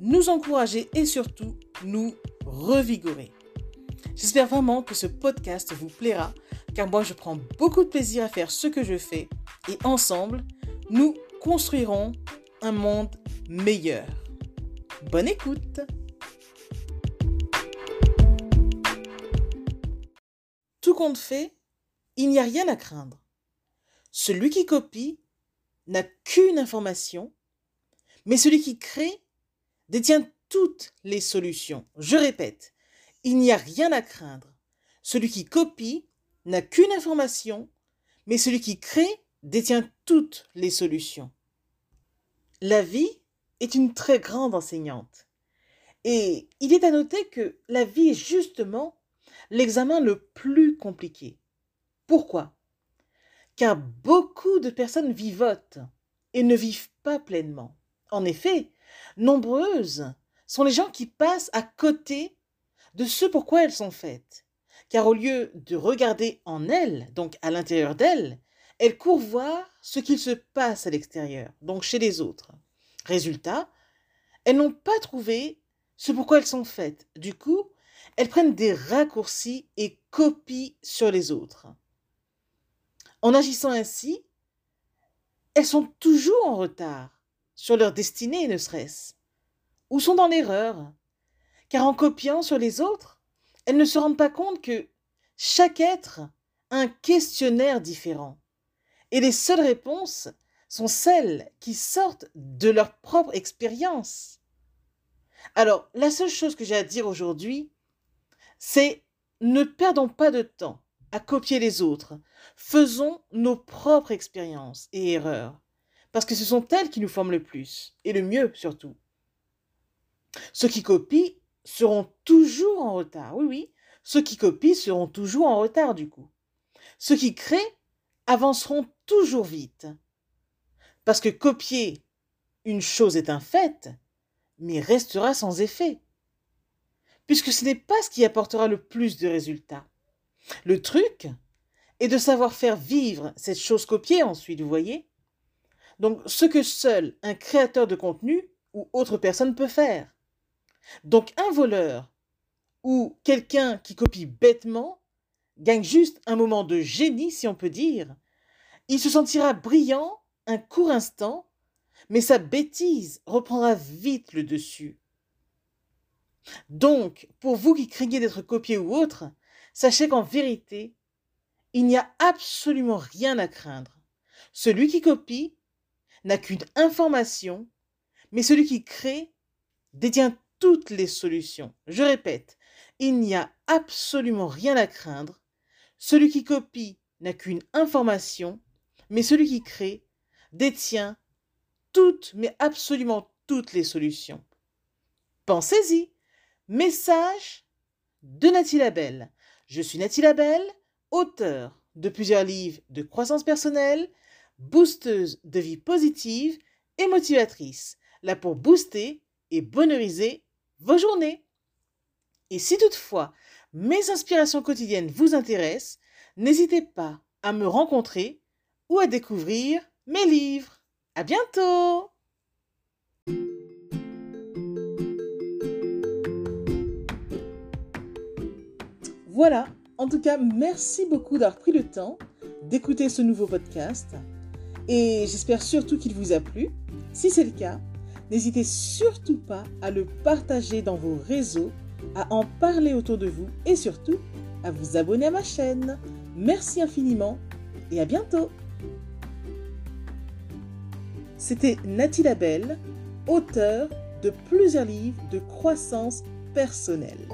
nous encourager et surtout nous revigorer. J'espère vraiment que ce podcast vous plaira car moi je prends beaucoup de plaisir à faire ce que je fais et ensemble, nous construirons un monde meilleur. Bonne écoute Tout compte fait, il n'y a rien à craindre. Celui qui copie n'a qu'une information, mais celui qui crée détient toutes les solutions. Je répète, il n'y a rien à craindre. Celui qui copie n'a qu'une information, mais celui qui crée détient toutes les solutions. La vie est une très grande enseignante. Et il est à noter que la vie est justement l'examen le plus compliqué. Pourquoi? Car beaucoup de personnes vivotent et ne vivent pas pleinement. En effet, nombreuses sont les gens qui passent à côté de ce pourquoi elles sont faites. Car au lieu de regarder en elles, donc à l'intérieur d'elles, elles courent voir ce qu'il se passe à l'extérieur, donc chez les autres. Résultat, elles n'ont pas trouvé ce pourquoi elles sont faites. Du coup, elles prennent des raccourcis et copient sur les autres. En agissant ainsi, elles sont toujours en retard sur leur destinée, ne serait-ce, ou sont dans l'erreur, car en copiant sur les autres, elles ne se rendent pas compte que chaque être a un questionnaire différent, et les seules réponses sont celles qui sortent de leur propre expérience. Alors, la seule chose que j'ai à dire aujourd'hui, c'est ne perdons pas de temps à copier les autres. Faisons nos propres expériences et erreurs, parce que ce sont elles qui nous forment le plus, et le mieux surtout. Ceux qui copient seront toujours en retard, oui, oui, ceux qui copient seront toujours en retard du coup. Ceux qui créent avanceront toujours vite. Parce que copier une chose est un fait, mais restera sans effet. Puisque ce n'est pas ce qui apportera le plus de résultats. Le truc est de savoir faire vivre cette chose copiée ensuite, vous voyez Donc ce que seul un créateur de contenu ou autre personne peut faire. Donc un voleur ou quelqu'un qui copie bêtement gagne juste un moment de génie, si on peut dire. Il se sentira brillant un court instant, mais sa bêtise reprendra vite le dessus. Donc, pour vous qui craignez d'être copié ou autre, sachez qu'en vérité, il n'y a absolument rien à craindre. Celui qui copie n'a qu'une information, mais celui qui crée détient toutes les solutions. Je répète, il n'y a absolument rien à craindre. Celui qui copie n'a qu'une information, mais celui qui crée détient toutes, mais absolument toutes les solutions. Pensez-y. Message de Nathalie Labelle. Je suis Nathalie Labelle, auteur de plusieurs livres de croissance personnelle, boosteuse de vie positive et motivatrice, là pour booster et bonheuriser vos journées. Et si toutefois mes inspirations quotidiennes vous intéressent, n'hésitez pas à me rencontrer ou à découvrir mes livres. À bientôt! Voilà, en tout cas, merci beaucoup d'avoir pris le temps d'écouter ce nouveau podcast et j'espère surtout qu'il vous a plu. Si c'est le cas, n'hésitez surtout pas à le partager dans vos réseaux, à en parler autour de vous et surtout à vous abonner à ma chaîne. Merci infiniment et à bientôt C'était Nathalie Labelle, auteure de plusieurs livres de croissance personnelle.